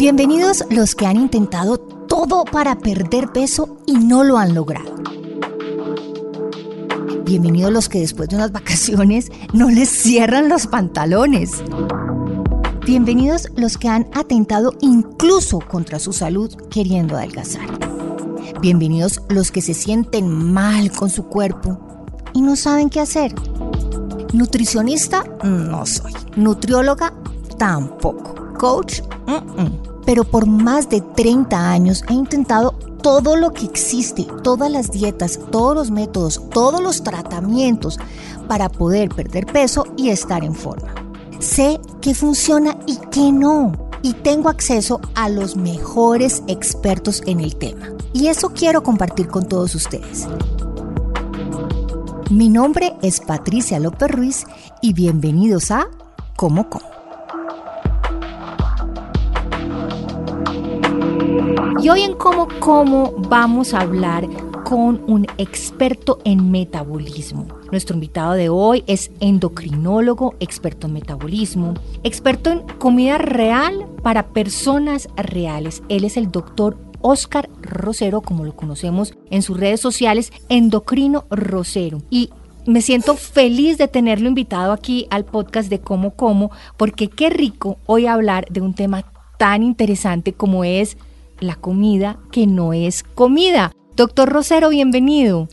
Bienvenidos los que han intentado todo para perder peso y no lo han logrado. Bienvenidos los que después de unas vacaciones no les cierran los pantalones. Bienvenidos los que han atentado incluso contra su salud queriendo adelgazar. Bienvenidos los que se sienten mal con su cuerpo y no saben qué hacer. Nutricionista no soy. Nutrióloga tampoco. Coach, pero por más de 30 años he intentado todo lo que existe, todas las dietas, todos los métodos, todos los tratamientos para poder perder peso y estar en forma. Sé qué funciona y qué no. Y tengo acceso a los mejores expertos en el tema. Y eso quiero compartir con todos ustedes. Mi nombre es Patricia López Ruiz y bienvenidos a Como Como. Y hoy en Como Como vamos a hablar con un experto en metabolismo. Nuestro invitado de hoy es endocrinólogo, experto en metabolismo, experto en comida real para personas reales. Él es el doctor Oscar Rosero, como lo conocemos en sus redes sociales, Endocrino Rosero. Y me siento feliz de tenerlo invitado aquí al podcast de Como Como, porque qué rico hoy hablar de un tema tan interesante como es la comida que no es comida. Doctor Rosero, bienvenido.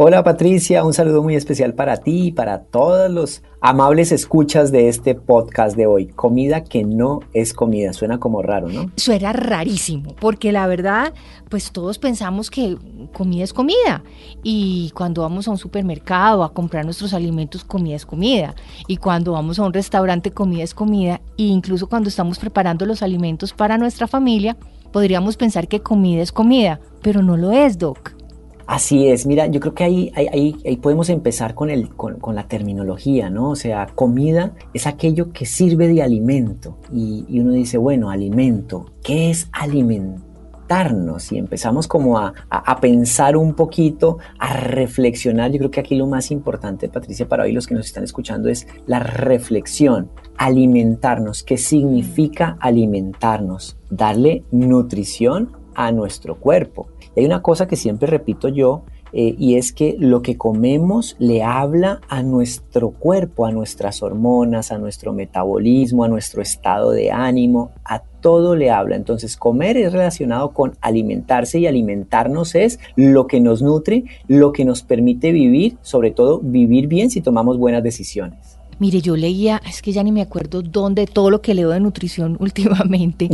Hola Patricia, un saludo muy especial para ti y para todos los amables escuchas de este podcast de hoy. Comida que no es comida, suena como raro, ¿no? Suena rarísimo, porque la verdad, pues todos pensamos que comida es comida. Y cuando vamos a un supermercado a comprar nuestros alimentos, comida es comida. Y cuando vamos a un restaurante, comida es comida. E incluso cuando estamos preparando los alimentos para nuestra familia, podríamos pensar que comida es comida, pero no lo es, Doc. Así es, mira, yo creo que ahí, ahí, ahí podemos empezar con, el, con, con, la terminología, ¿no? O sea, comida es aquello que sirve de alimento. Y, y uno dice, bueno, alimento, ¿qué es alimentarnos? Y empezamos como a, a, pensar un poquito, a reflexionar. Yo creo que aquí lo más importante, Patricia, para hoy los que nos están escuchando es la reflexión. Alimentarnos, ¿qué significa alimentarnos? Darle nutrición a nuestro cuerpo. Hay una cosa que siempre repito yo, eh, y es que lo que comemos le habla a nuestro cuerpo, a nuestras hormonas, a nuestro metabolismo, a nuestro estado de ánimo, a todo le habla. Entonces comer es relacionado con alimentarse y alimentarnos es lo que nos nutre, lo que nos permite vivir, sobre todo vivir bien si tomamos buenas decisiones. Mire, yo leía, es que ya ni me acuerdo dónde, todo lo que leo de nutrición últimamente,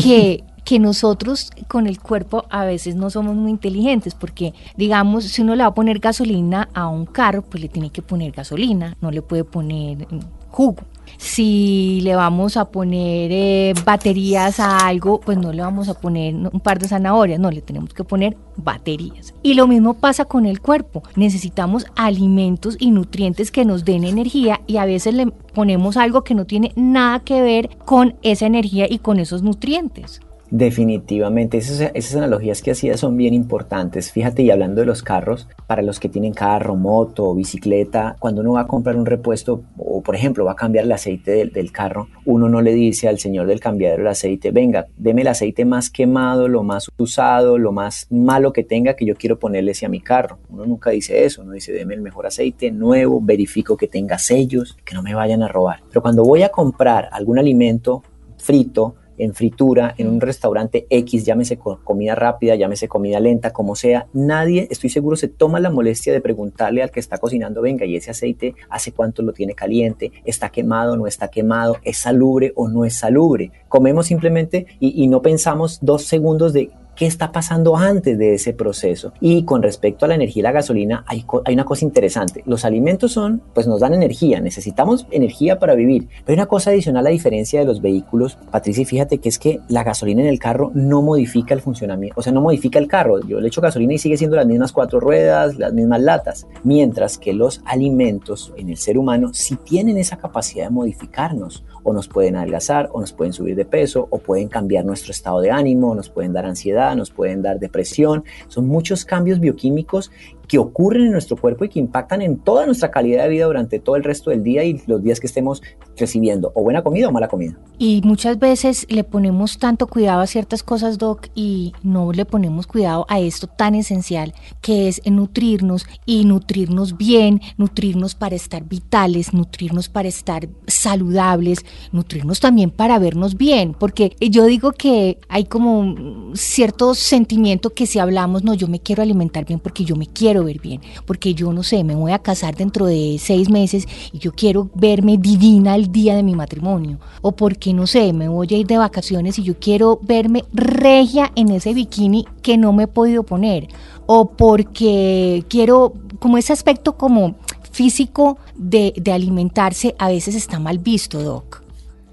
que que nosotros con el cuerpo a veces no somos muy inteligentes porque digamos si uno le va a poner gasolina a un carro pues le tiene que poner gasolina no le puede poner jugo si le vamos a poner eh, baterías a algo, pues no le vamos a poner un par de zanahorias, no, le tenemos que poner baterías. Y lo mismo pasa con el cuerpo. Necesitamos alimentos y nutrientes que nos den energía y a veces le ponemos algo que no tiene nada que ver con esa energía y con esos nutrientes. Definitivamente, esas, esas, analogías que hacía son bien importantes. Fíjate, y hablando de los carros, para los que tienen carro, moto bicicleta, cuando uno va a comprar un repuesto o, por ejemplo, va a cambiar el aceite del, del, carro, uno no le dice al señor del cambiadero el aceite, venga, deme el aceite más quemado, lo más usado, lo más malo que tenga que yo quiero ponerle ese a mi carro. Uno nunca dice eso, uno dice, deme el mejor aceite nuevo, verifico que tenga sellos, que no me vayan a robar. Pero cuando voy a comprar algún alimento frito, en fritura, en un restaurante X, llámese comida rápida, llámese comida lenta, como sea, nadie, estoy seguro, se toma la molestia de preguntarle al que está cocinando, venga, ¿y ese aceite hace cuánto lo tiene caliente? ¿Está quemado, no está quemado? ¿Es salubre o no es salubre? Comemos simplemente y, y no pensamos dos segundos de qué está pasando antes de ese proceso. Y con respecto a la energía y la gasolina, hay, una cosa interesante. Los alimentos son, pues nos dan energía, necesitamos energía para vivir. Pero hay una cosa adicional a diferencia de los vehículos, Patricia, fíjate que es que la gasolina en el carro no modifica el funcionamiento, o sea, no modifica el carro. Yo le echo gasolina y sigue siendo las mismas cuatro ruedas, las mismas latas. Mientras que los alimentos en el ser humano sí tienen esa capacidad de modificarnos o nos pueden adelgazar o nos pueden subir de peso o pueden cambiar nuestro estado de ánimo, nos pueden dar ansiedad, nos pueden dar depresión. Son muchos cambios bioquímicos que ocurren en nuestro cuerpo y que impactan en toda nuestra calidad de vida durante todo el resto del día y los días que estemos recibiendo o buena comida o mala comida. Y muchas veces le ponemos tanto cuidado a ciertas cosas, Doc, y no le ponemos cuidado a esto tan esencial que es nutrirnos y nutrirnos bien, nutrirnos para estar vitales, nutrirnos para estar saludables, nutrirnos también para vernos bien, porque yo digo que hay como cierto sentimiento que si hablamos, no, yo me quiero alimentar bien porque yo me quiero ver bien, porque yo no sé, me voy a casar dentro de seis meses y yo quiero verme divina el día de mi matrimonio, o porque no sé, me voy a ir de vacaciones y yo quiero verme regia en ese bikini que no me he podido poner, o porque quiero como ese aspecto como físico de, alimentarse a veces está mal visto, Doc.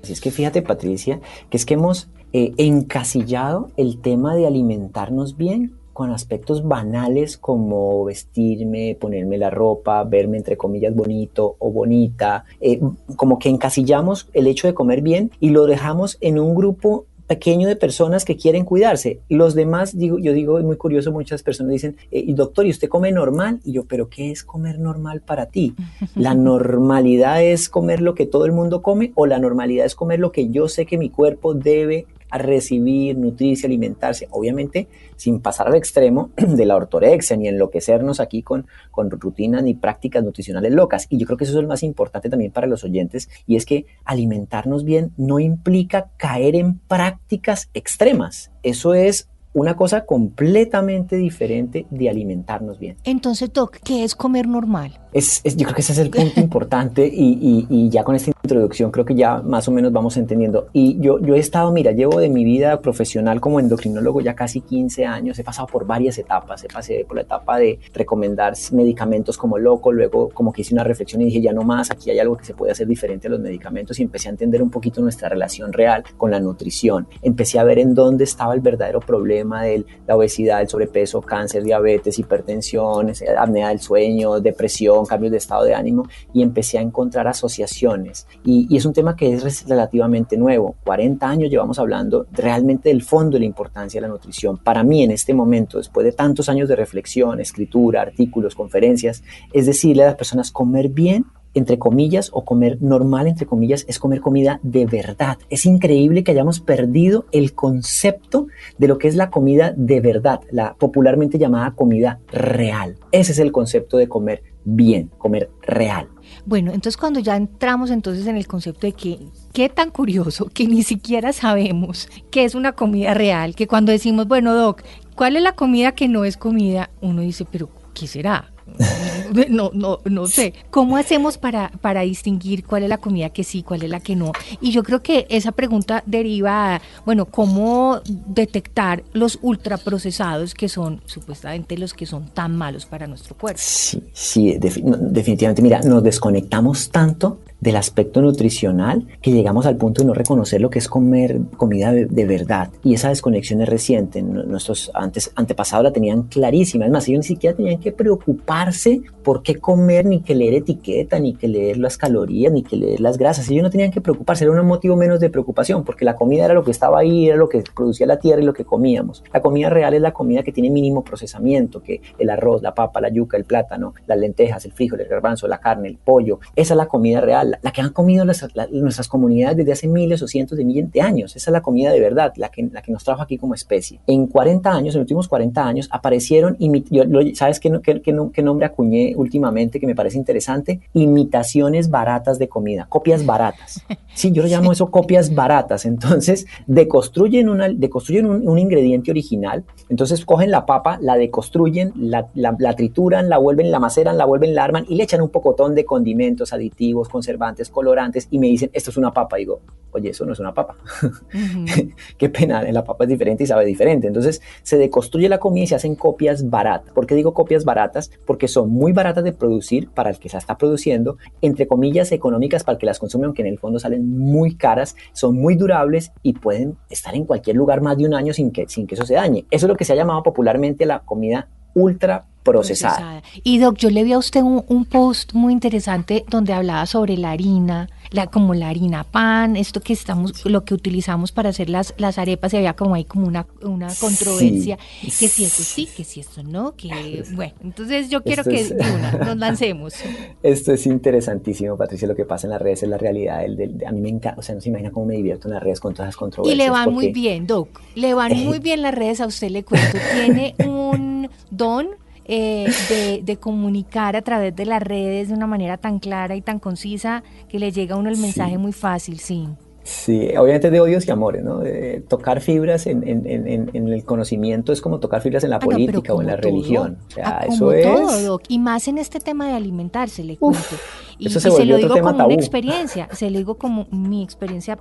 Así es que fíjate, Patricia, que es que hemos eh, encasillado el tema de alimentarnos bien con aspectos banales como vestirme, ponerme la ropa, verme entre comillas bonito o bonita, eh, como que encasillamos el hecho de comer bien y lo dejamos en un grupo pequeño de personas que quieren cuidarse. Los demás, digo, yo digo, es muy curioso, muchas personas dicen, eh, doctor, ¿y usted come normal? Y yo, ¿pero qué es comer normal para ti? ¿La normalidad es comer lo que todo el mundo come o la normalidad es comer lo que yo sé que mi cuerpo debe a recibir, nutrirse, alimentarse, obviamente sin pasar al extremo de la ortorexia ni enloquecernos aquí con, con rutinas ni prácticas nutricionales locas. Y yo creo que eso es lo más importante también para los oyentes y es que alimentarnos bien no implica caer en prácticas extremas. Eso es una cosa completamente diferente de alimentarnos bien. Entonces, Doc, ¿qué es comer normal? Es, yo creo que ese es el punto importante y, y, ya con esta introducción creo que ya más o menos vamos entendiendo. Y yo, yo he estado, mira, llevo de mi vida profesional como endocrinólogo ya casi 15 años, he pasado por varias etapas, he pasado por la etapa de recomendar medicamentos como loco, luego como que hice una reflexión y dije, ya no más, aquí hay algo que se puede hacer diferente a los medicamentos y empecé a entender un poquito nuestra relación real con la nutrición. Empecé a ver en dónde estaba el verdadero problema de la obesidad, el sobrepeso, cáncer, diabetes, hipertensión, apnea del sueño, depresión cambios de estado de ánimo y empecé a encontrar asociaciones. Y, es un tema que es relativamente nuevo. 40 años llevamos hablando realmente del fondo de la importancia de la nutrición. Para mí en este momento, después de tantos años de reflexión, escritura, artículos, conferencias, es decirle a las personas comer bien entre comillas, o comer normal, entre comillas, es comer comida de verdad. Es increíble que hayamos perdido el concepto de lo que es la comida de verdad, la popularmente llamada comida real. Ese es el concepto de comer bien, comer real. Bueno, entonces cuando ya entramos entonces en el concepto de que qué tan curioso que ni siquiera sabemos qué es una comida real, que cuando decimos, bueno, doc, ¿cuál es la comida que no es comida? Uno dice, pero ¿qué será? no, no, no sé. ¿Cómo hacemos para, para distinguir cuál es la comida que sí, cuál es la que no? Y yo creo que esa pregunta deriva, bueno, ¿cómo detectar los ultraprocesados que son supuestamente los que son tan malos para nuestro cuerpo? Sí, sí, definitivamente. Mira, nos desconectamos tanto del aspecto nutricional que llegamos al punto de no reconocer lo que es comer comida de, verdad. Y esa desconexión es reciente. Nuestros antepasados la tenían clarísima. Es más, ellos ni siquiera tenían que preocuparse por qué comer, ni que leer etiqueta, ni que leer las calorías, ni que leer las grasas. Ellos no tenían que preocuparse. Era un motivo menos de preocupación porque la comida era lo que estaba ahí, era lo que producía la tierra y lo que comíamos. La comida real es la comida que tiene mínimo procesamiento, que el arroz, la papa, la yuca, el plátano, las lentejas, el frijol, el garbanzo, la carne, el pollo. Esa es la comida real la, que han comido nuestras, comunidades desde hace miles o cientos de miles de años. Esa es la comida de verdad, la que, la que nos trajo aquí como especie. En 40 años, en los últimos 40 años, aparecieron, ¿sabes qué, qué, nombre acuñé últimamente que me parece interesante? Imitaciones baratas de comida, copias baratas. Sí, yo lo llamo eso copias baratas. Entonces, deconstruyen, una, deconstruyen un, ingrediente original, entonces cogen la papa, la deconstruyen, la, la, la trituran, la vuelven, la maceran, la vuelven, la arman y le echan un pocotón de condimentos, aditivos, conservadores conservantes, colorantes, y me dicen, esto es una papa. Digo, oye, eso no es una papa. Qué pena, la papa es diferente y sabe diferente. Entonces se deconstruye la comida y se hacen copias baratas. ¿Por qué digo copias baratas? Porque son muy baratas de producir para el que se está produciendo, entre comillas económicas para el que las consume, aunque en el fondo salen muy caras, son muy durables y pueden estar en cualquier lugar más de un año sin que, sin que eso se dañe. Eso es lo que se ha llamado popularmente la comida ultra procesada. Y Doc, yo le vi a usted un, post muy interesante donde hablaba sobre la harina, la, como la harina pan, esto que estamos, lo que utilizamos para hacer las, las arepas, y había como ahí como una, una controversia, que si eso sí, que si eso no, que bueno, entonces yo quiero que nos lancemos. Esto es interesantísimo, Patricia, lo que pasa en las redes es la realidad, el, a mí me encanta, o sea, no se imagina cómo me divierto en las redes con todas las controversias. Y le van muy bien, Doc, le van muy bien las redes, a usted le cuento, tiene un don eh, de, comunicar a través de las redes de una manera tan clara y tan concisa que le llega a uno el mensaje muy fácil, sí. Sí, obviamente de odios y amores, ¿no? tocar fibras en, el conocimiento es como tocar fibras en la ah, política o en la religión. O sea, ah, eso es... todo, Y más en este tema de alimentarse, le cuento. y, se, lo digo como una experiencia, se lo digo como mi experiencia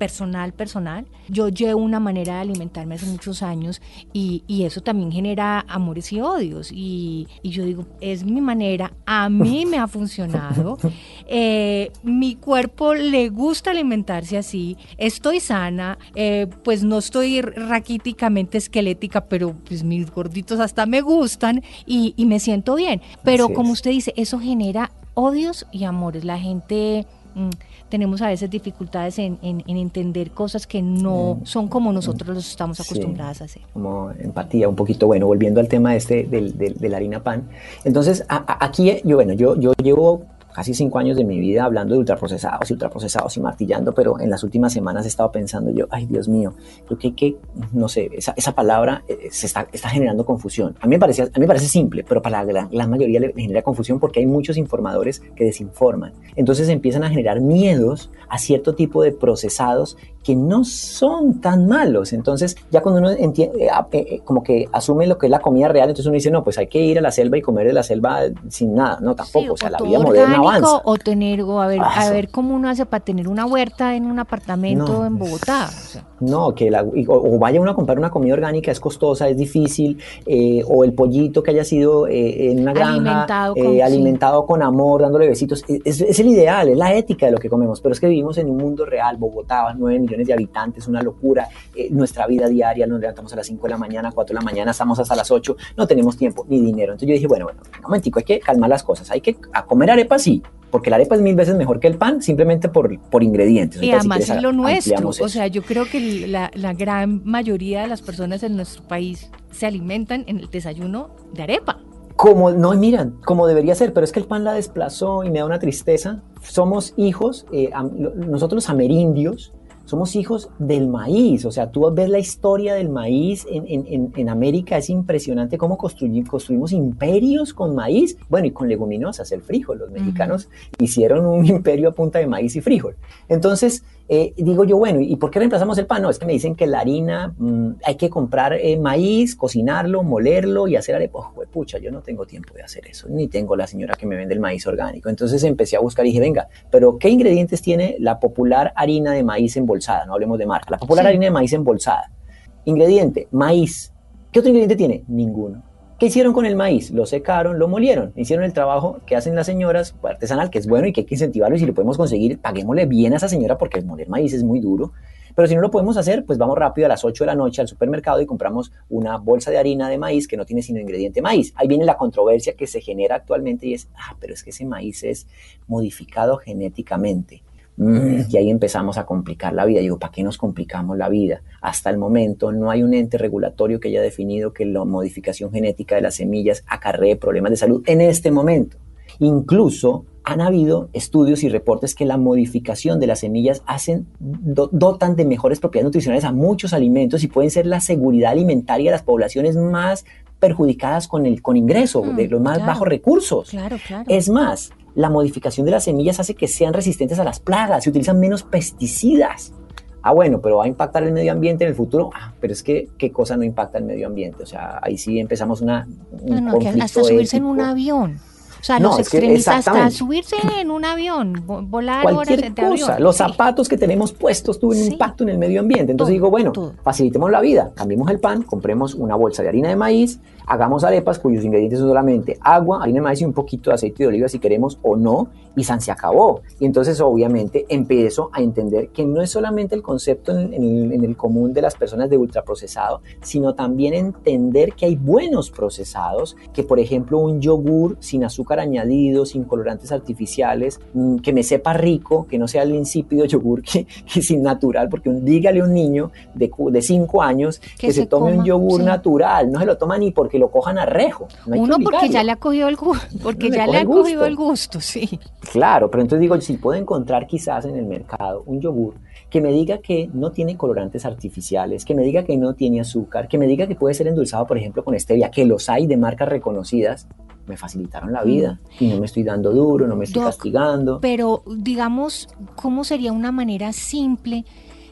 personal, personal. Yo llevo una manera de alimentarme hace muchos años y, eso también genera amores y odios. Y, yo digo, es mi manera, a mí me ha funcionado, eh, mi cuerpo le gusta alimentarse así, estoy sana, eh, pues no estoy raquíticamente esquelética, pero pues mis gorditos hasta me gustan y, me siento bien. Pero como usted dice, eso genera odios y amores. La gente... Mm, tenemos a veces dificultades en, entender cosas que no son como nosotros los estamos acostumbrados a hacer. Como empatía, un poquito, bueno, volviendo al tema este del, de la harina pan. Entonces, aquí yo, bueno, yo, yo llevo casi cinco años de mi vida hablando de ultraprocesados y ultraprocesados y martillando, pero en las últimas semanas he estado pensando yo, ay Dios mío, creo que, que no sé, esa, esa palabra eh, se está, está, generando confusión. A mí, me parece, a mí me parece simple, pero para la, la mayoría le genera confusión porque hay muchos informadores que desinforman. Entonces empiezan a generar miedos a cierto tipo de procesados que no son tan malos. Entonces, ya cuando uno entiende, eh, eh, como que asume lo que es la comida real, entonces uno dice, no, pues hay que ir a la selva y comer de la selva sin nada. No, tampoco. o sea, la vida moderna avanza. O tener, o a ver, a ver cómo uno hace para tener una huerta en un apartamento en Bogotá. No, que la, o, vaya uno a comprar una comida orgánica, es costosa, es difícil, eh, o el pollito que haya sido en una granja, alimentado con, alimentado con amor, dándole besitos. Es, es, el ideal, es la ética de lo que comemos, pero es que vivimos en un mundo real, Bogotá, 9 millones de habitantes, una locura. Eh, nuestra vida diaria, nos levantamos a las 5 de la mañana, 4 de la mañana, estamos hasta las 8, no tenemos tiempo ni dinero. Entonces yo dije, bueno, bueno, un momentico, hay que calmar las cosas, hay que a comer arepas sí, porque la arepa es mil veces mejor que el pan, simplemente por, por ingredientes. Y además es lo nuestro. O sea, yo creo que la, la, gran mayoría de las personas en nuestro país se alimentan en el desayuno de arepa. Como, no, miran, como debería ser, pero es que el pan la desplazó y me da una tristeza. Somos hijos, eh, nosotros amerindios, somos hijos del maíz, o sea, tú ves la historia del maíz en, América, es impresionante cómo construimos imperios con maíz, bueno, y con leguminosas, el frijol, los mexicanos hicieron un imperio a punta de maíz y frijol. Entonces, eh, digo yo, bueno, ¿y por qué reemplazamos el pan? No, es que me dicen que la harina mm, hay que comprar eh, maíz, cocinarlo, molerlo y hacer arepa. Oh, pucha, yo no tengo tiempo de hacer eso, ni tengo la señora que me vende el maíz orgánico. Entonces empecé a buscar y dije, venga, pero ¿qué ingredientes tiene la popular harina de maíz embolsada? No hablemos de marca, la popular harina de maíz embolsada. Ingrediente, maíz. ¿Qué otro ingrediente tiene? Ninguno. ¿Qué hicieron con el maíz? Lo secaron, lo molieron, hicieron el trabajo que hacen las señoras artesanal, que es bueno y que hay que incentivarlo y si lo podemos conseguir, paguémosle bien a esa señora porque moler maíz es muy duro. Pero si no lo podemos hacer, pues vamos rápido a las 8 de la noche al supermercado y compramos una bolsa de harina de maíz que no tiene sino ingrediente maíz. Ahí viene la controversia que se genera actualmente y es, ah, pero es que ese maíz es modificado genéticamente. Mm, y ahí empezamos a complicar la vida. Digo, ¿para qué nos complicamos la vida? Hasta el momento no hay un ente regulatorio que haya definido que la modificación genética de las semillas acarree problemas de salud en este momento. Incluso han habido estudios y reportes que la modificación de las semillas hacen, dotan de mejores propiedades nutricionales a muchos alimentos y pueden ser la seguridad alimentaria de las poblaciones más perjudicadas con el con ingreso, mm, de los más bajos recursos. Claro, claro. Es más, la modificación de las semillas hace que sean resistentes a las plagas, se utilizan menos pesticidas. Ah, bueno, pero va a impactar el medio ambiente en el futuro. Ah, pero es que, ¿qué cosa no impacta el medio ambiente? O sea, ahí sí empezamos una. Un no, no, hasta subirse en un avión. O sea, No, los que extremistas hasta subirse en un avión, vo- volar Cualquier horas de cosa, avión. los Sí. zapatos que tenemos puestos tuven Sí. impacto en el medio ambiente. Entonces Todo, digo, bueno, todo. facilitemos la vida, cambiemos el pan, compremos una bolsa de harina de maíz, hagamos arepas cuyos ingredientes son solamente agua, harina de maíz y un poquito de aceite de oliva si queremos o no, y san se acabó. Y entonces obviamente empiezo a entender que no es solamente el concepto en, en el, en el común de las personas de ultraprocesado, sino también entender que hay buenos procesados, que por ejemplo un yogur sin azúcar añadido, sin colorantes artificiales, mm, que me sepa rico, que no sea el insípido yogur que, que sin natural, porque un- dígale a un niño de 5 años que, Que se, se tome un coma, yogur sí. natural, no se lo toma ni porque lo cojan a rejo. no Uno porque ya le ha cogido el gusto, porque ya le ha cogido el gusto, sí. Claro, pero entonces digo, si puedo encontrar quizás en el mercado un yogur que me diga que no tiene colorantes artificiales, que me diga que no tiene azúcar, que me diga que puede ser endulzado, por ejemplo, con stevia, que los hay de marcas reconocidas, me facilitaron la vida y no me estoy dando duro, no me estoy Mm. Doc, castigando. Pero digamos, ¿cómo sería una manera simple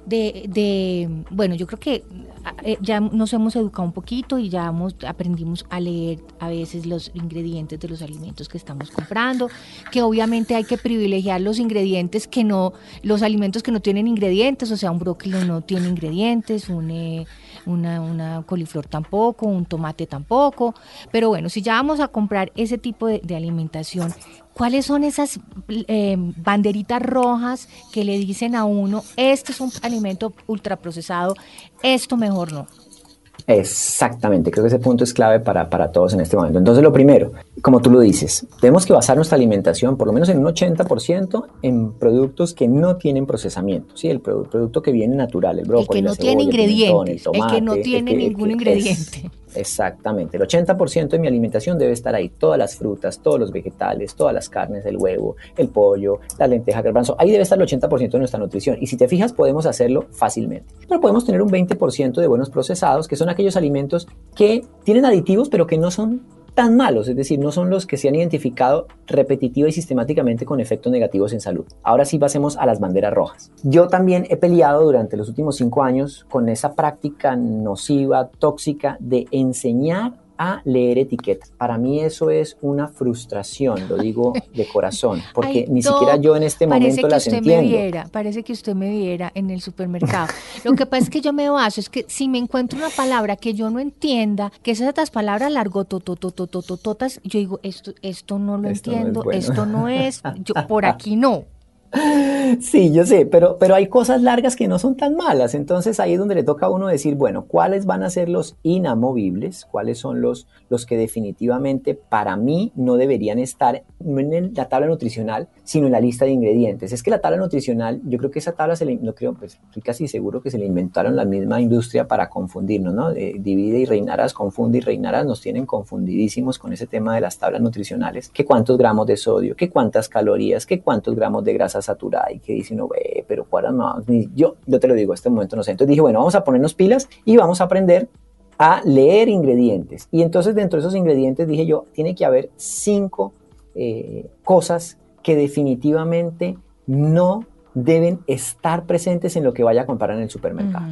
de, de- bueno, yo creo que ah, eh, ya nos hemos educado un poquito y ya hemos, aprendimos a leer a veces los ingredientes de los alimentos que estamos comprando, que obviamente hay que privilegiar los ingredientes que no, los alimentos que no tienen ingredientes, o sea, un brócoli no tiene ingredientes, un, eh, una, una coliflor tampoco, un tomate tampoco, pero bueno, si ya vamos a comprar ese tipo de, alimentación, ¿cuáles son esas eh, banderitas rojas que le dicen a uno, este es un alimento ultraprocesado, esto mejor no? Exactamente, creo que ese punto es clave para, para todos en este momento. Entonces, lo primero, como tú lo dices, tenemos que basar nuestra alimentación por lo menos en un 80% en productos que no tienen procesamiento, ¿sí? El produ- producto que viene natural, el El brócoli, que no la tiene el pimentón, ingredientes, el que no tiene que- ningún ingrediente. es- exactamente, el 80% de mi alimentación debe estar ahí, todas las frutas, todos los vegetales, todas las carnes, el huevo, el pollo, la lenteja, garbanzo, ahí debe estar el 80% de nuestra nutrición. Y si te fijas, podemos hacerlo fácilmente. Pero podemos tener un 20% de buenos procesados, que son aquellos alimentos que tienen aditivos, pero que no son tan malos, es decir, no son los que se han identificado repetitiva y sistemáticamente con efectos negativos en salud. Ahora sí pasemos a las banderas rojas. Yo también he peleado durante los últimos cinco años con esa práctica nociva, tóxica de enseñar a leer etiquetas. Para mí eso es una frustración, lo digo de corazón, porque Ay, ni siquiera yo en este Parece momento que las usted entiendo. me viera, parece que usted me viera en el supermercado. Lo que pasa es que yo me baso, es que si me encuentro una palabra que yo no entienda, que esas otras palabras largo, tototototototas, yo digo, esto, esto no lo Esto no es entiendo, bueno. esto no es, yo por aquí no. Sí, yo sé, pero, pero hay cosas largas que no son tan malas. Entonces ahí es donde le toca a uno decir, bueno, ¿cuáles van a ser los inamovibles? ¿Cuáles son los, los que definitivamente para mí no deberían estar en la tabla nutricional, sino en la lista de ingredientes? Es que la tabla nutricional, yo creo que esa tabla se no creo, pues estoy casi seguro que se le inventaron la misma industria para confundirnos, ¿no? De- divide y reinarás, confunde y reinarás, nos tienen confundidísimos con ese tema de las tablas nutricionales. ¿Qué cuántos gramos de sodio? ¿Qué cuántas calorías? ¿Qué cuántos gramos de grasa saturada? Y que dice uno, "Ve, pero cuál más? Yo, yo te lo digo, a este momento no sé. Entonces dije, bueno, vamos a ponernos pilas y vamos a aprender a leer ingredientes. Y entonces dentro de esos ingredientes dije yo, tiene que haber cinco eh, cosas que definitivamente no deben estar presentes en lo que vaya a comprar en el supermercado.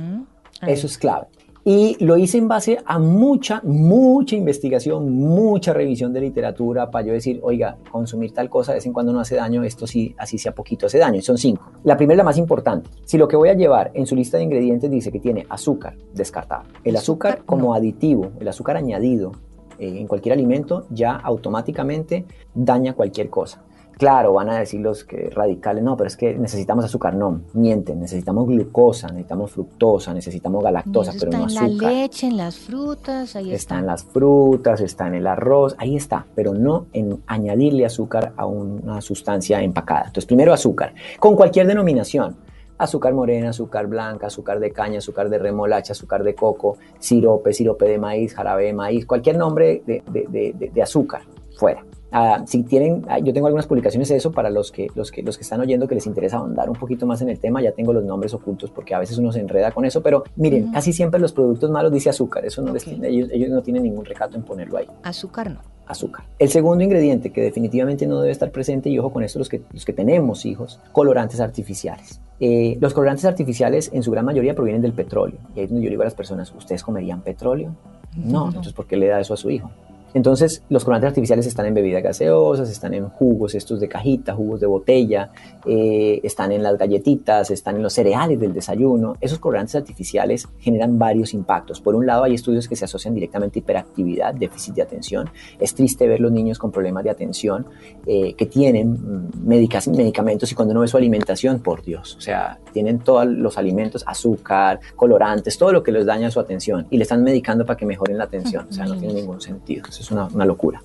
Eso es clave. Y lo hice en base a mucha, mucha investigación, mucha revisión de literatura para yo decir, oiga, consumir tal cosa de vez en cuando no hace daño, esto sí, así sea poquito hace daño. Y son cinco. La primera es la más importante. Si lo que voy a llevar en su lista de ingredientes dice que tiene azúcar, descartado. El azúcar, como aditivo, el azúcar añadido eh, en cualquier alimento, ya automáticamente daña cualquier cosa. Claro, van a decir los que radicales, no, pero es que necesitamos azúcar. No, mienten, necesitamos glucosa, necesitamos fructosa, necesitamos galactosa, pero está no en la azúcar. leche, en las frutas, ahí Está está. en las frutas, está en el arroz, ahí está, pero no en añadirle azúcar a una sustancia empacada. Entonces, primero azúcar, con cualquier denominación. Azúcar morena, azúcar blanca, azúcar de caña, azúcar de remolacha, azúcar de coco, sirope, sirope de maíz, jarabe de maíz, cualquier nombre de- de- de- de azúcar, fuera. Ah, si tienen, ah, yo tengo algunas publicaciones de eso para los que, los, que, los que están oyendo que les interesa ahondar un poquito más en el tema, ya tengo los nombres ocultos porque a veces uno se enreda con eso, pero miren, casi siempre los productos malos dice azúcar, eso no les ellos, ellos no tienen ningún recato en ponerlo ahí Azúcar no. azúcar. El segundo ingrediente que definitivamente no debe estar presente, y ojo con esto los que, los que tenemos hijos, colorantes artificiales. Eh, los colorantes artificiales en su gran mayoría provienen del petróleo. Y ahí es donde yo digo a las personas, ¿ustedes comerían petróleo? No, No. entonces ¿por qué le da eso a su hijo? Entonces, los colorantes artificiales están en bebidas gaseosas, están en jugos estos de cajita, jugos de botella, eh, están en las galletitas, están en los cereales del desayuno. Esos colorantes artificiales generan varios impactos. Por un lado, hay estudios que se asocian directamente a hiperactividad, déficit de atención. Es triste ver los niños con problemas de atención eh, que tienen mm, medicamentos y cuando uno ve su alimentación, por Dios, o sea, tienen todos los alimentos, azúcar, colorantes, todo lo que les daña su atención y le están medicando para que mejoren la atención. O sea, no tiene ningún sentido. Eso es una, una locura.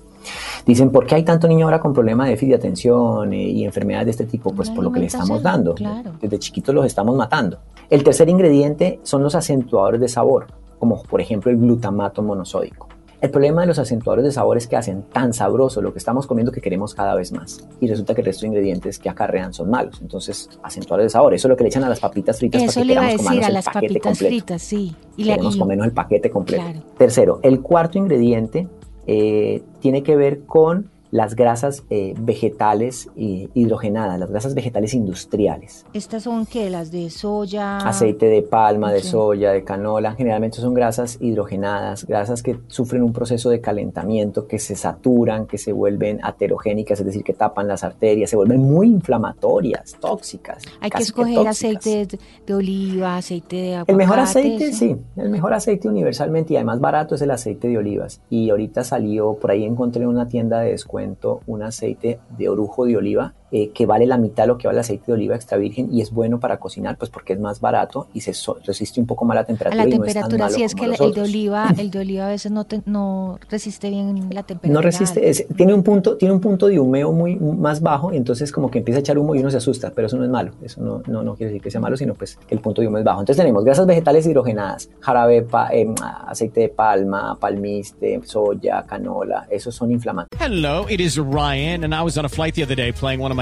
Dicen, ¿por qué hay tanto niño ahora con problemas de déficit de atención eh, y enfermedades de este tipo? Pues por lo que le estamos dando. Desde chiquitos los estamos matando. El tercer ingrediente son los acentuadores de sabor, como por ejemplo el glutamato monosódico. El problema de los acentuadores de sabor es que hacen tan sabroso lo que estamos comiendo que queremos cada vez más. Y resulta que el resto de ingredientes que acarrean son malos. Entonces, acentuadores de sabor, eso es lo que le echan a las papitas fritas eso para que le iba a decir, a las papitas fritas, sí. Y queremos comernos el paquete completo. Tercero, el cuarto ingrediente eh, tiene que ver con las grasas eh, vegetales hidrogenadas, las grasas vegetales industriales. ¿Estas son qué? ¿Las de soya? Aceite de palma, de soya, de canola. Generalmente son grasas hidrogenadas, grasas que sufren un proceso de calentamiento, que se saturan, que se vuelven aterogénicas, es decir, que tapan las arterias, se vuelven muy inflamatorias, tóxicas. Hay que escoger aceite de oliva, aceite de aguacate. El mejor aceite, sí, el mejor aceite universalmente y además barato es el aceite de olivas. Y ahorita salió, por ahí encontré una tienda de descuento un aceite de orujo de oliva eh, que vale la mitad de lo que vale el aceite de oliva extra virgen y es bueno para cocinar, pues porque es más barato y se resiste un poco más la temperatura. A la y temperatura, no es sí, es que el, de oliva, el de oliva a veces no, no resiste bien la temperatura. No resiste, tiene un punto, tiene un punto de humeo muy más bajo, y entonces como que empieza a echar humo y uno se asusta, pero eso no es malo, eso no, no, no quiere decir que sea malo, sino pues que el punto de humo es bajo. Entonces tenemos grasas vegetales hidrogenadas, jarabe, eh, aceite de palma, palmiste, soya, canola, esos son inflamatorios. Hello, it is Ryan, and I was on a flight the other day playing one of my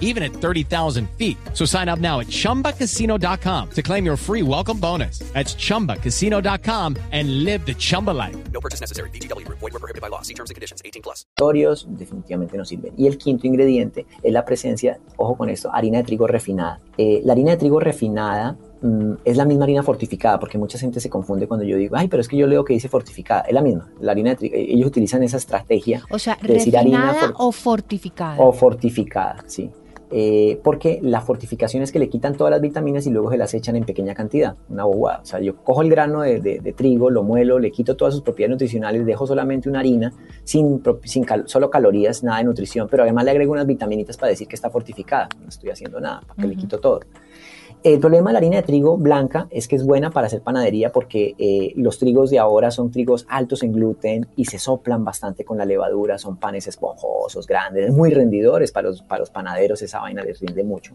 even at 30,000 feet. So sign up now at chumbacasino.com to claim your free welcome bonus. That's chumbacasino.com and live the Chumba life. No purchase necessary. DTW, void, were prohibited by law. See terms and conditions 18 plus. Definitivamente no sirven. Y el quinto ingrediente es la presencia, ojo con esto, harina de trigo refinada. Eh, la harina de trigo refinada Mm, es la misma harina fortificada, porque mucha gente se confunde cuando yo digo, ay, pero es que yo leo que dice fortificada, es la misma, la harina de trigo, ellos utilizan esa estrategia. O sea, de decir harina o fortificada. O fortificada, sí. Eh, porque la fortificación es que le quitan todas las vitaminas y luego se las echan en pequeña cantidad, una bobada. O sea, yo cojo el grano de, trigo, lo muelo, le quito todas sus propiedades nutricionales, dejo solamente una harina, sin, sin solo calorías, nada de nutrición, pero además le agrego unas vitaminitas para decir que está fortificada. No estoy haciendo nada, para que le quito todo. El problema de la harina de trigo blanca es que es buena para hacer panadería porque eh, los trigos de ahora son trigos altos en gluten y se soplan bastante con la levadura, son panes esponjosos, grandes, muy rendidores para los, para los panaderos, esa vaina les rinde mucho.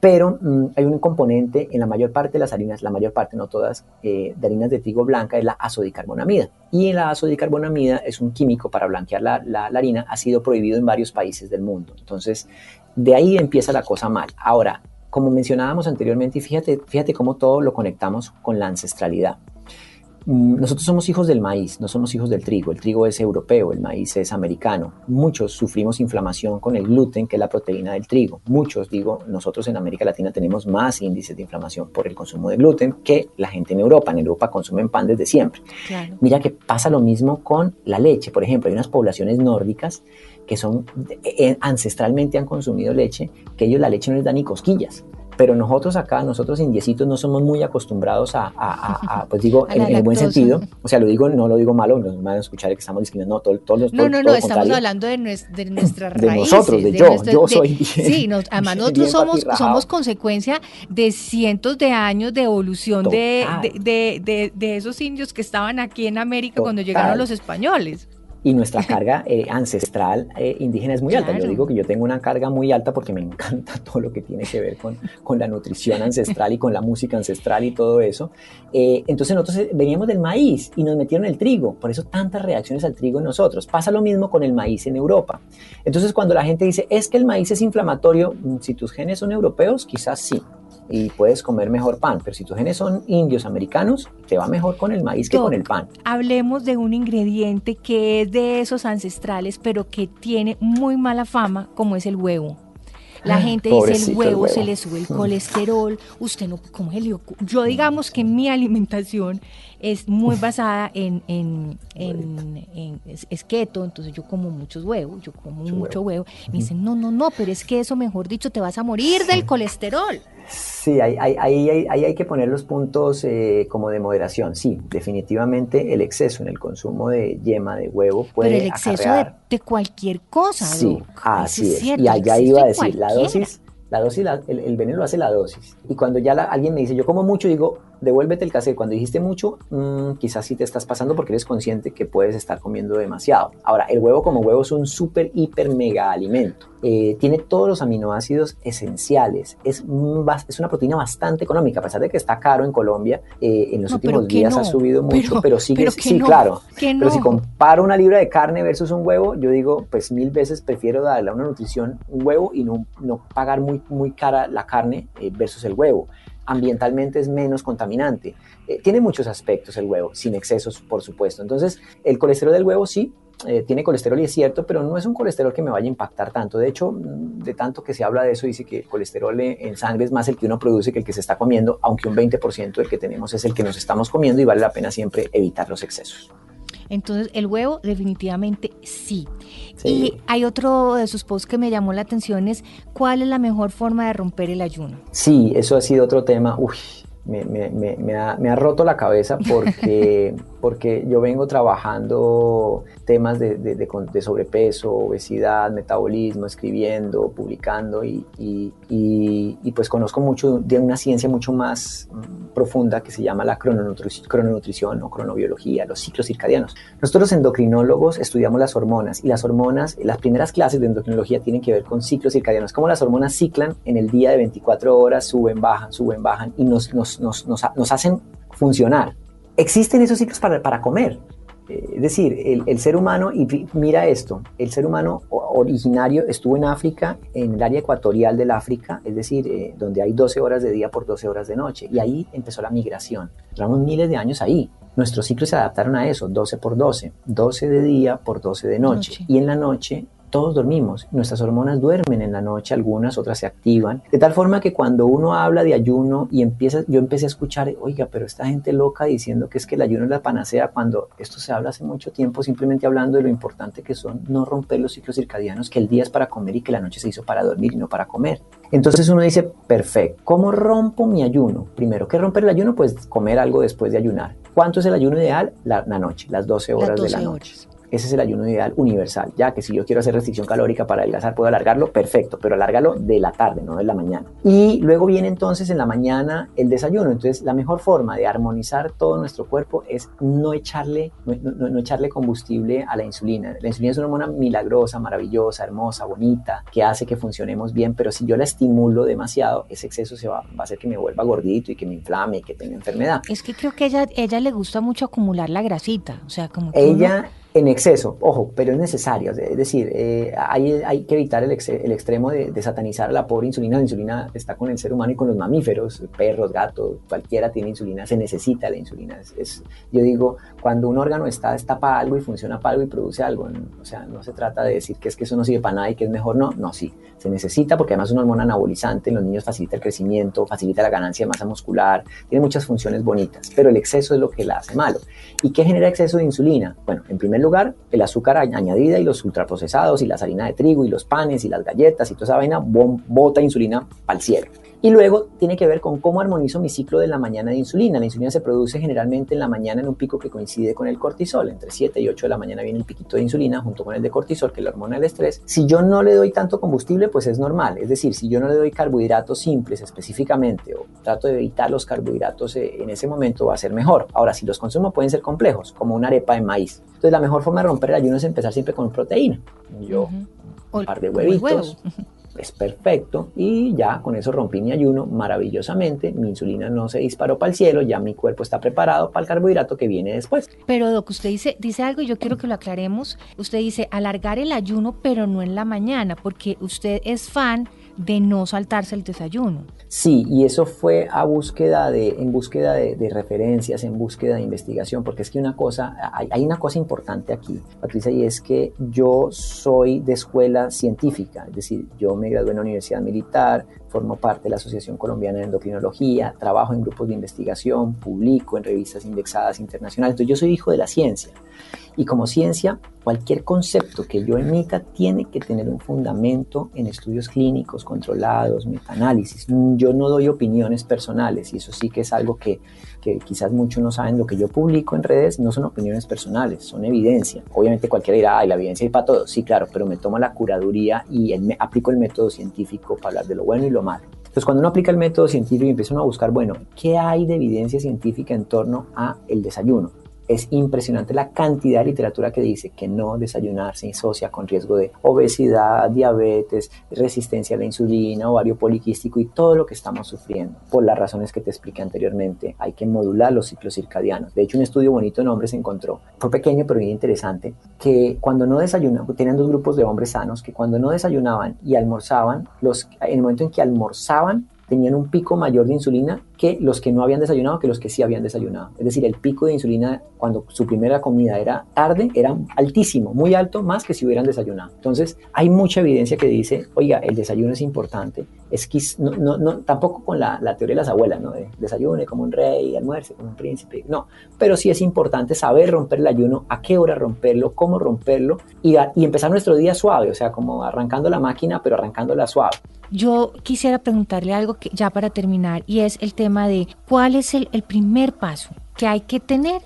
Pero mm, hay un componente en la mayor parte de las harinas, la mayor parte, no todas, eh, de harinas de trigo blanca es la azodicarbonamida. Y la azodicarbonamida es un químico para blanquear la, la, la harina, ha sido prohibido en varios países del mundo. Entonces, de ahí empieza la cosa mal. Ahora, como mencionábamos anteriormente, y fíjate, fíjate cómo todo lo conectamos con la ancestralidad. Mm, nosotros somos hijos del maíz, no somos hijos del trigo. El trigo es europeo, el maíz es americano. Muchos sufrimos inflamación con el gluten, que es la proteína del trigo. Muchos, digo, nosotros en América Latina tenemos más índices de inflamación por el consumo de gluten que la gente en Europa. En Europa consumen pan desde siempre. Mira que pasa lo mismo con la leche. Por ejemplo, hay unas poblaciones nórdicas que son eh, ancestralmente han consumido leche, que ellos la leche no les da ni cosquillas. Pero nosotros acá, nosotros indiecitos, no somos muy acostumbrados a, pues digo, en, el buen sentido, o sea, lo digo, no lo digo malo, nos van a escuchar que estamos discriminando, no, todos todo, No, no, no, estamos hablando de, nuestra nuestras de nosotros, de, yo, yo soy. sí, además nosotros somos, somos consecuencia de cientos de años de evolución de, de, esos indios que estaban aquí en América cuando llegaron los españoles y nuestra carga eh, ancestral eh, indígena es muy alta. Yo digo que yo tengo una carga muy alta porque me encanta todo lo que tiene que ver con, con la nutrición ancestral y con la música ancestral y todo eso. Eh, entonces nosotros veníamos del maíz y nos metieron el trigo, por eso tantas reacciones al trigo en nosotros. Pasa lo mismo con el maíz en Europa. Entonces cuando la gente dice, es que el maíz es inflamatorio, mm, si tus genes son europeos, quizás sí y puedes comer mejor pan, pero si tus genes son indios americanos, te va mejor con el maíz que con el pan. Hablemos de un ingrediente que es de esos ancestrales, pero que tiene muy mala fama, como es el huevo. La gente dice el Pobrecito el huevo, se huevo. le sube el colesterol, usted no, ¿cómo se le? Yo digamos que mi alimentación es muy basada en, en, en- en- es, es keto, entonces yo como muchos huevos, yo como Mucho mucho huevo. Me dicen, no, no, no, pero es que eso, mejor dicho, te vas a morir del colesterol. Sí, ahí, ahí, ahí, hay que poner los puntos eh, como de moderación. Sí, definitivamente el exceso en el consumo de yema de huevo puede Pero el exceso de, acarrear de cualquier cosa, Sí, Doc. Eso así es. cierto, y allá iba a de decir, la dosis, la dosis, la- el, el veneno lo hace la dosis. Y cuando ya la- alguien me dice, yo como mucho, digo, devuélvete el cassette. Cuando dijiste mucho, mm, quizás sí te estás pasando porque eres consciente que puedes estar comiendo demasiado. Ahora, el huevo como huevo es un súper, hiper, mega alimento. Eh, tiene todos los aminoácidos esenciales. Es, es una proteína bastante económica, a pesar de que está caro en Colombia. eh, en los No, últimos días no, ha subido mucho, pero- pero, sigue, pero sí, no, claro. Pero si comparo una libra de carne versus un huevo, yo digo, pues mil veces prefiero darle a una nutrición un huevo y no, no pagar muy, muy cara la carne eh, versus el huevo. Ambientalmente es menos contaminante. Eh, tiene muchos aspectos el huevo, sin excesos, por supuesto. Entonces, el colesterol del huevo sí, eh, tiene colesterol y es cierto, pero no es un colesterol que me vaya a impactar tanto. De hecho, mm, de tanto que se habla de eso, dice que el colesterol en sangre es más el que uno produce que el que se está comiendo, aunque un 20% del que tenemos es el que nos estamos comiendo y vale la pena siempre evitar los excesos. Entonces, el huevo definitivamente sí. Sí. Y hay otro de sus posts que me llamó la atención, es cuál es la mejor forma de romper el ayuno. Sí, eso ha sido otro tema. Uy, me, me- me- me ha, me ha roto la cabeza porque, porque yo vengo trabajando temas de, de- de con- de sobrepeso, obesidad, metabolismo, escribiendo, publicando y, y- y- y pues conozco mucho de una ciencia mucho más profunda que se llama la crononutri- crononutrición o cronobiología, los ciclos circadianos. Nosotros los endocrinólogos estudiamos las hormonas y las hormonas, las primeras clases de endocrinología tienen que ver con ciclos circadianos, cómo las hormonas ciclan en el día de 24 horas, suben, bajan, suben, bajan y nos, nos, nos, nos hacen funcionar. Existen esos ciclos para, para comer. Eh, Es decir, el, el ser humano, y mira esto, el ser humano originario estuvo en África, en el área ecuatorial del África, es decir, eh, donde hay 12 horas de día por 12 horas de noche, y ahí empezó la migración. Duramos miles de años ahí. Nuestros ciclos se adaptaron a eso, 12 por 12, 12 de día por 12 de noche. Noche. Y en la noche todos dormimos, nuestras hormonas duermen en la noche, algunas, otras se activan, de tal forma que cuando uno habla de ayuno y empieza, yo empecé a escuchar, oiga, pero esta gente loca diciendo que es que el ayuno es la panacea, cuando esto se habla hace mucho tiempo, simplemente hablando de lo importante que son no romper los ciclos circadianos, que el día es para comer y que la noche se hizo para dormir y no para comer. Entonces uno dice, perfecto, ¿cómo rompo mi ayuno? Primero, ¿qué romper el ayuno? Pues comer algo después de ayunar. ¿Cuánto es el ayuno ideal? La, la noche, las 12 horas Las de la 12 noche. horas. Ese es el ayuno ideal universal, ya que si yo quiero hacer restricción calórica para adelgazar, puedo alargarlo, perfecto, pero alárgalo de la tarde, no de la mañana. Y luego viene entonces en la mañana el desayuno. Entonces, la mejor forma de armonizar todo nuestro cuerpo es no echarle, no, no- no echarle combustible a la insulina. La insulina es una hormona milagrosa, maravillosa, hermosa, bonita, que hace que funcionemos bien, pero si yo la estimulo demasiado, ese exceso se va, va a hacer que me vuelva gordito y que me inflame y que tenga enfermedad. Es que creo que ella, ella le gusta mucho acumular la grasita, o sea, como que Ella en exceso, ojo, pero es necesario. Es decir, eh, hay, hay que evitar el, exe- el extremo de, de satanizar a la pobre insulina. La insulina está con el ser humano y con los mamíferos, perros, gatos, cualquiera tiene insulina, se necesita la insulina. Es, yo digo, cuando un órgano está, está para algo y funciona para algo y produce algo, o sea, no se trata de decir que es que eso no sirve para nada y que es mejor, no, no, sí, se necesita porque además es una hormona anabolizante, en los niños facilita el crecimiento, facilita la ganancia de masa muscular, tiene muchas funciones bonitas, pero el exceso es lo que la hace malo. ¿Y qué genera exceso de insulina? Bueno, en primer lugar, el azúcar añ- añadida y los ultraprocesados y las harinas de trigo y los panes y las galletas y toda esa vaina bota insulina el cielo. Y luego tiene que ver con cómo armonizo mi ciclo de la mañana de insulina. La insulina se produce generalmente en la mañana en un pico que coincide con el cortisol. Entre 7 y 8 de la mañana viene el piquito de insulina junto con el de cortisol, que es la hormona del estrés. Si yo no le doy tanto combustible, pues es normal. Es decir, si yo no le doy carbohidratos simples específicamente o trato de evitar los carbohidratos eh, en ese momento, va a ser mejor. Ahora, si los consumo pueden ser complejos, como una arepa de maíz. Entonces, la mejor forma de romper el ayuno es empezar siempre con proteína. Yo, Ujú. un par de huevo. es perfecto y ya con eso rompí mi ayuno maravillosamente, mi insulina no se disparó para el cielo, ya mi cuerpo está preparado para el carbohidrato que viene después. Pero Doc, usted dice, dice algo y yo quiero que lo aclaremos. Usted dice alargar el ayuno, pero no en la mañana, porque usted es fan de no saltarse el desayuno. Sí, y eso fue a búsqueda de, en búsqueda de, referencias, en búsqueda de investigación, porque es que una cosa, hay, hay, una cosa importante aquí, Patricia, y es que yo soy de escuela científica, es decir, yo me gradué en la Universidad Militar, formo parte de la Asociación Colombiana de Endocrinología, trabajo en grupos de investigación, publico en revistas indexadas internacionales, entonces yo soy hijo de la ciencia. Y como ciencia, cualquier concepto que yo emita tiene que tener un fundamento en estudios clínicos controlados, metaanálisis. Yo no doy opiniones personales y eso sí que es algo que, que quizás muchos no saben. Lo que yo publico en redes no son opiniones personales, son evidencia. Obviamente cualquiera dirá, ay, la evidencia es para todo. Sí, claro, pero me tomo la curaduría y el, aplico el método científico para hablar de lo bueno y lo malo. Entonces, cuando uno aplica el método científico y empieza a buscar, bueno, ¿qué hay de evidencia científica en torno a el desayuno? Es impresionante la cantidad de literatura que dice que no desayunar se asocia con riesgo de obesidad, diabetes, resistencia a la insulina, ovario poliquístico y todo lo que estamos sufriendo. Por las razones que te expliqué anteriormente, hay que modular los ciclos circadianos. De hecho, un estudio bonito en hombres encontró, fue pequeño pero bien interesante, que cuando no desayunaban, tenían dos grupos de hombres sanos, que cuando no desayunaban y almorzaban, los, en el momento en que almorzaban, tenían un pico mayor de insulina que los que no habían desayunado que los que sí habían desayunado. Es decir, el pico de insulina cuando su primera comida era tarde era altísimo, muy alto, más que si hubieran desayunado. Entonces, hay mucha evidencia que dice, oiga, el desayuno es importante. Es que no, no, tampoco con la, teoría de las abuelas, ¿no? De desayune como un rey, almuerce como un príncipe. No, pero sí es importante saber romper el ayuno, a qué hora romperlo, cómo romperlo y, y empezar nuestro día suave, o sea, como arrancando la máquina, pero arrancándola suave. Yo quisiera preguntarle algo que, ya para terminar y es el tema de cuál es el, primer paso que hay que tener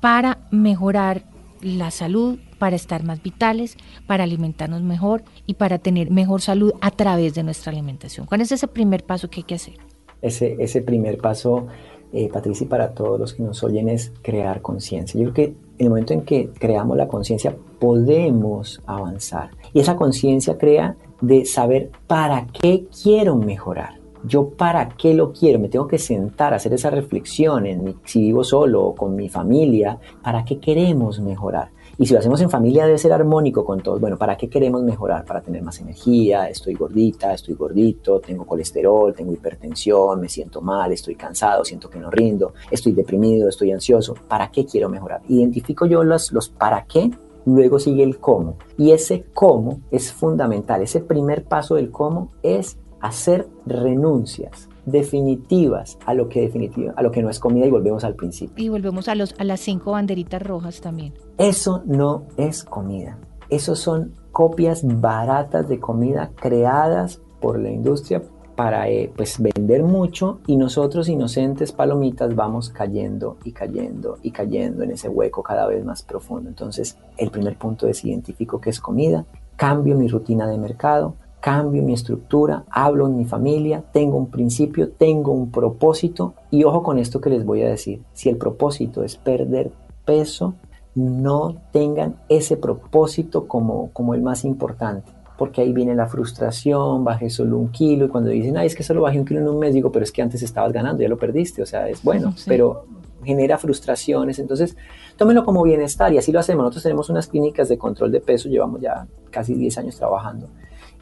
para mejorar la salud, para estar más vitales, para alimentarnos mejor y para tener mejor salud a través de nuestra alimentación. ¿Cuál es ese primer paso que hay que hacer? Ese, ese primer paso, eh, Patricia, para todos los que nos oyen es crear conciencia. Yo creo que en el momento en que creamos la conciencia podemos avanzar. Y esa conciencia crea de saber para qué quiero mejorar yo para qué lo quiero, me tengo que sentar, hacer esa reflexión en si vivo solo o con mi familia, para qué queremos mejorar. Y si lo hacemos en familia debe ser armónico con todos. Bueno, ¿para qué queremos mejorar? Para tener más energía, estoy gordita, estoy gordito, tengo colesterol, tengo hipertensión, me siento mal, estoy cansado, siento que no rindo, estoy deprimido, estoy ansioso. ¿Para qué quiero mejorar? Identifico yo los, los para qué luego sigue el cómo. Y ese cómo es fundamental. Ese primer paso del cómo es hacer renuncias definitivas a lo que definitiva, a lo que no es comida y volvemos al principio. Y volvemos a los a las cinco banderitas rojas también. Eso no es comida. Eso son copias baratas de comida creadas por la industria para eh, pues vender mucho y nosotros inocentes palomitas vamos cayendo y cayendo y cayendo en ese hueco cada vez más profundo. Entonces, el primer punto es identifico qué es comida, cambio mi rutina de mercado, cambio mi estructura, hablo en mi familia, tengo un principio, tengo un propósito. Y ojo con esto que les voy a decir, si el propósito es perder peso, no tengan ese propósito como, como el más importante, porque ahí viene la frustración, bajé solo un kilo y cuando dicen, ay, es que solo bajé un kilo en un mes, digo, pero es que antes estabas ganando, ya lo perdiste, o sea, es bueno, pero genera frustraciones, entonces tómenlo como bienestar y así lo hacemos. Nosotros tenemos unas clínicas de control de peso, llevamos ya casi 10 años trabajando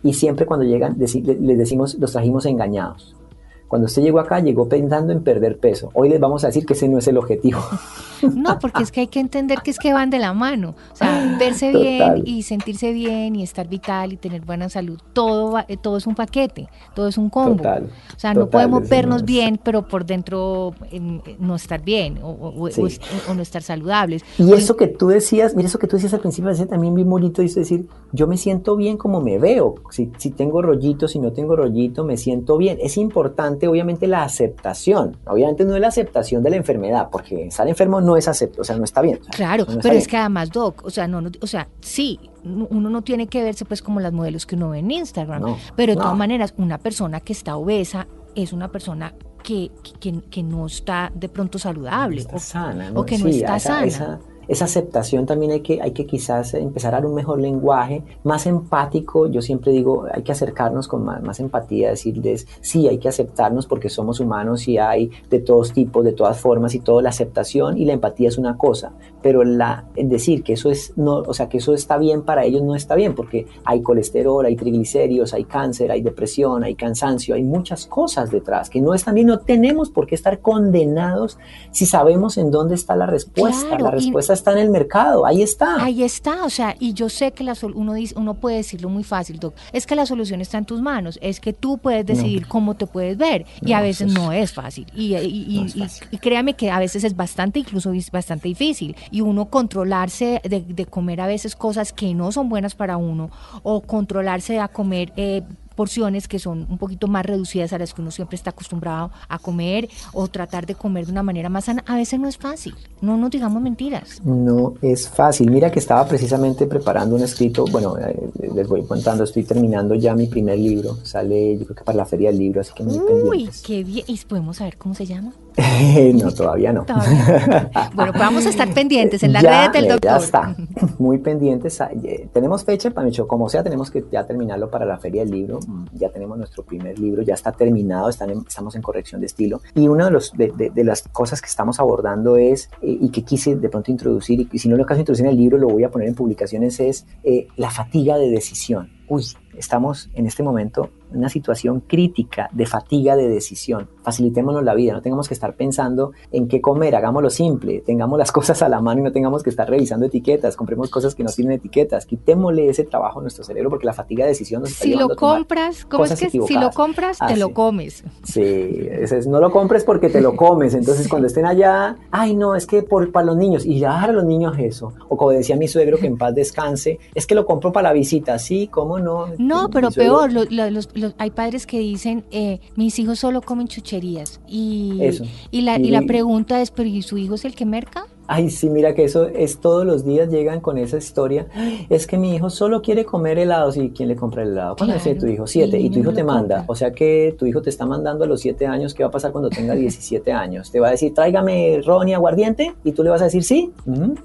y siempre cuando llegan les decimos los trajimos engañados. Cuando usted llegó acá, llegó pensando en perder peso. Hoy les vamos a decir que ese no es el objetivo. No, porque es que hay que entender que es que van de la mano. O sea, verse bien y sentirse bien y estar vital y tener buena salud, todo, eh, todo es un paquete, todo es un combo. o sea, no podemos vernos bien, pero por dentro eh, no estar bien o, no estar saludables. Y eso que tú decías, mira eso que tú decías al principio, también bien bonito, es decir, yo me siento bien como me veo. Si, si tengo rollito, si no tengo rollito, me siento bien. Es importante, obviamente, la aceptación. Obviamente no es la aceptación de la enfermedad, porque estar enfermo no no es acepto, o sea, no está bien. claro, pero es que además, Doc, o sea, no, o sea, sí, uno no tiene que verse pues como las modelos que uno ve en Instagram, pero de todas maneras, una persona que está obesa es una persona que, que, no está de pronto saludable. o, sana, o que no está sana esa aceptación también hay que, hay que quizás empezar a dar un mejor lenguaje, más empático. Yo siempre digo, hay que acercarnos con más, más empatía, decirles, sí, hay que aceptarnos porque somos humanos y hay de todos tipos, de todas formas y todo. La aceptación y la empatía es una cosa, pero la, decir que eso es, no, o sea, que eso está bien para ellos no está bien porque hay colesterol, hay triglicéridos, hay cáncer, hay depresión, hay cansancio, hay muchas cosas detrás que no están bien. No tenemos por qué estar condenados si sabemos en dónde está la respuesta. Claro, la respuesta está en el mercado, ahí está. Ahí está, o sea, y yo sé que la sol- uno dice, uno puede decirlo muy fácil, Doc, es que la solución está en tus manos, es que tú puedes decidir cómo te puedes ver y a veces eso es- no es fácil. Y, y- y- No es y- fácil. y créame que a veces es bastante, incluso es bastante difícil. Y uno controlarse de, de comer a veces cosas que no son buenas para uno o controlarse a comer eh, porciones que son un poquito más reducidas a las que uno siempre está acostumbrado a comer o tratar de comer de una manera más sana, a veces no es fácil. No nos digamos mentiras. No es fácil. Mira que estaba precisamente preparando un escrito. Bueno, eh, les voy contando, estoy terminando ya mi primer libro. Sale, yo creo que para la Feria del Libro, así que muy Uy, pendientes. qué bien. ¿Y podemos saber cómo se llama? no, todavía no. Todavía. bueno, pues vamos a estar pendientes en las Ya, redes del doctor. Ya está, muy pendientes. Ah, eh, Tenemos fecha, Pamicho, como sea, tenemos que ya terminarlo para la Feria del Libro. Ya tenemos nuestro primer libro, ya está terminado, estamos en corrección de estilo. Y una de, las cosas que estamos abordando es, eh, y que quise de pronto introducir, y si no lo acaso introducir en el libro, lo voy a poner en publicaciones, es eh, la fatiga de decisión. Uy, estamos en este momento en una situación crítica de fatiga de decisión. Facilitémonos la vida, no tengamos que estar pensando en qué comer, hagámoslo simple, tengamos las cosas a la mano y no tengamos que estar revisando etiquetas, compremos cosas que no tienen etiquetas, quitémosle ese trabajo a nuestro cerebro porque la fatiga de decisión nos está Si llevando lo a compras, ¿cómo es que si lo compras, te Ah, lo sí. comes? Sí, es, no lo compres porque te lo comes. Entonces, cuando estén allá, ay, no, es que por, para los niños, y ya a los niños eso. O como decía mi suegro, que en paz descanse, es que lo compro para la visita. Sí, ¿cómo no? No, pero suegro- peor, lo- lo- los- los- hay padres que dicen, eh, mis hijos solo comen chucherías. Y, Eso. y, la, Y- y la pregunta es, ¿pero y su hijo es el que merca? Ay, sí, mira que eso es todos los días llegan con esa historia. Es que mi hijo solo quiere comer helados. ¿Y quién le compra el helado? ¿Cuándo Claro, es tu hijo? Siete. Y tu hijo te manda. compra. O sea que tu hijo te está mandando a los siete años. ¿Qué va a pasar cuando tenga 17 años? Te va a decir, tráigame ron y aguardiente. Y tú le vas a decir, sí.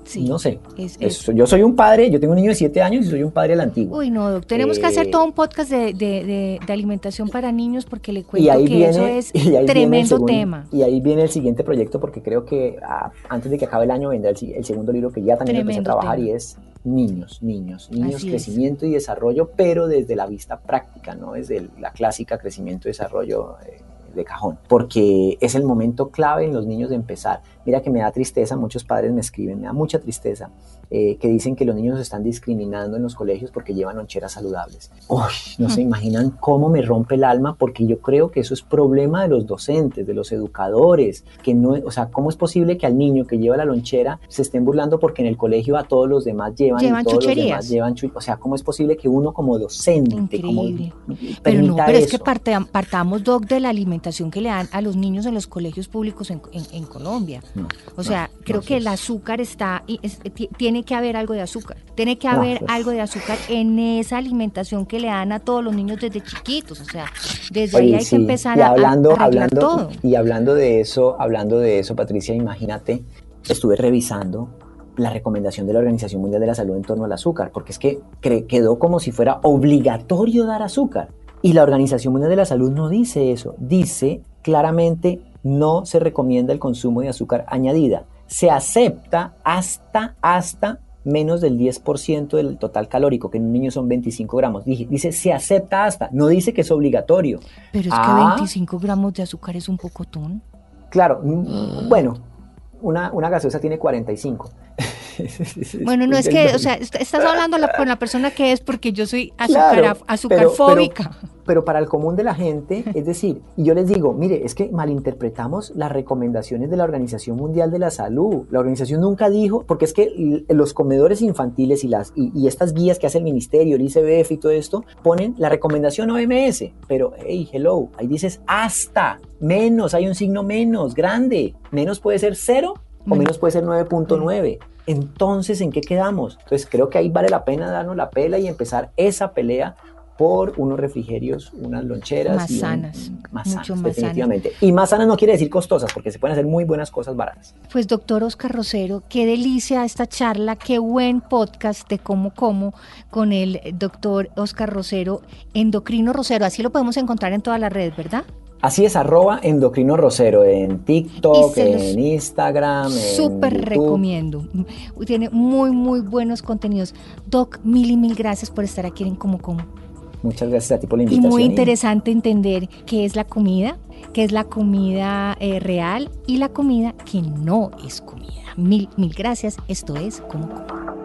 Sí. No sé. Es- es- Eso, yo soy un padre, yo tengo un niño de 7 años y soy un padre a la antigua. Uy, no, doc, tenemos que hacer Eh, todo un podcast de, de- de- de alimentación para niños porque le y cuento ahí que viene, eso es y ahí viene el tremendo segundo- tema. Y ahí viene el siguiente proyecto porque creo que ah, antes de que acabe el año vendrá el, segundo libro que ya también empecé a trabajar tema. y es niños, niños, niños, Así es. crecimiento y desarrollo, pero desde la vista práctica, no desde la clásica crecimiento y desarrollo eh, de cajón, porque es el momento clave en los niños de empezar. Mira que me da tristeza, muchos padres me escriben, me da mucha tristeza, eh, que dicen que los niños están discriminando en los colegios porque llevan loncheras saludables. Uy, no se imaginan cómo me rompe el alma, porque yo creo que eso es problema de los docentes, de los educadores, que no, o sea, ¿cómo es posible que al niño que lleva la lonchera se estén burlando porque en el colegio a todos los demás llevan, y Llevan todos los chucherías. demás llevan chu- o sea, ¿cómo es posible que uno como docente, como Increíble. Pero no, pero es que partamos, Doc, de la alimentación que le dan a los niños en los colegios públicos en, en- en Colombia. No, O sea, no, creo no, que el azúcar está, y es- ti- tiene que haber algo de azúcar. Tiene que haber pues- algo de azúcar en esa alimentación que le dan a todos los niños desde chiquitos. O sea, desde Oye, ahí hay sí, que empezar y a- a, hablando, hablando, todo. Y hablando de eso, hablando de eso, Patricia, imagínate, estuve revisando la recomendación de la Organización Mundial de la Salud en torno al azúcar, porque es que quedó como si fuera obligatorio dar azúcar. Y la Organización Mundial de la Salud no dice eso, dice claramente no se recomienda el consumo de azúcar añadida. Se acepta hasta, hasta menos del 10% del total calórico, que en un niño son 25 gramos. Dice, se acepta hasta, no dice que es obligatorio. Pero es que Ah. 25 gramos de azúcar es un pocotón. Claro, mm, bueno, una, una gaseosa tiene 45. Bueno, no es que, o sea, est- estás hablando la- con la persona que es porque yo soy Claro, azúcar, azúcarfóbica. Pero, pero para el común de la gente, es decir, y yo les digo, mire, es que malinterpretamos las recomendaciones de la Organización Mundial de la Salud. La organización nunca dijo, porque es que los comedores infantiles y, las, y, y estas guías que hace el ministerio, el ICBF y todo esto, ponen la recomendación OMS, pero, hey, hello, ahí dices hasta, menos, hay un signo menos, grande, menos puede ser cero o Menos. menos puede ser 9.9. Entonces, ¿en qué quedamos? Entonces, creo que ahí vale la pena darnos la pela y empezar esa pelea por unos refrigerios, unas loncheras. Más y un- sanas, más mucho sanas, más definitivamente. Y más sanas no quiere decir costosas, porque se pueden hacer muy buenas cosas baratas. Pues doctor Oscar Rosero, qué delicia esta charla, qué buen podcast de cómo como con el doctor Oscar Rosero, endocrino Rosero, así lo podemos encontrar en todas las redes, ¿verdad? Así es, arroba endocrino rosero en TikTok, Y en Instagram, Súper recomiendo. Tiene muy, muy buenos contenidos. Doc, mil y mil gracias por estar aquí en Como Como. Muchas gracias a ti por la Y invitación. muy interesante entender qué es la comida, qué es la comida eh, real y la comida que no es comida. Mil, mil gracias. Esto es Como Como.